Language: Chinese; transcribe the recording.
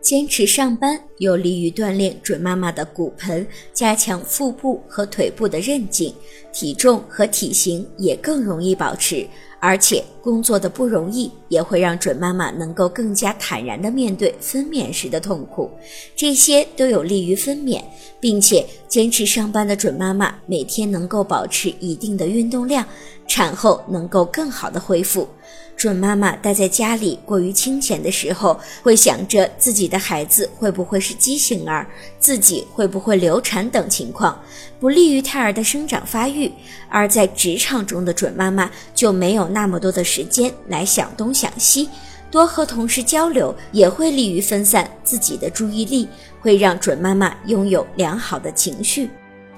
坚持上班有利于锻炼准妈妈的骨盆，加强腹部和腿部的韧劲，体重和体型也更容易保持。而且工作的不容易，也会让准妈妈能够更加坦然地面对分娩时的痛苦，这些都有利于分娩，并且坚持上班的准妈妈每天能够保持一定的运动量，产后能够更好的恢复。准妈妈待在家里过于清闲的时候，会想着自己的孩子会不会是畸形儿，自己会不会流产等情况，不利于胎儿的生长发育。而在职场中的准妈妈就没有那么多的时间来想东想西，多和同事交流也会利于分散自己的注意力，会让准妈妈拥有良好的情绪。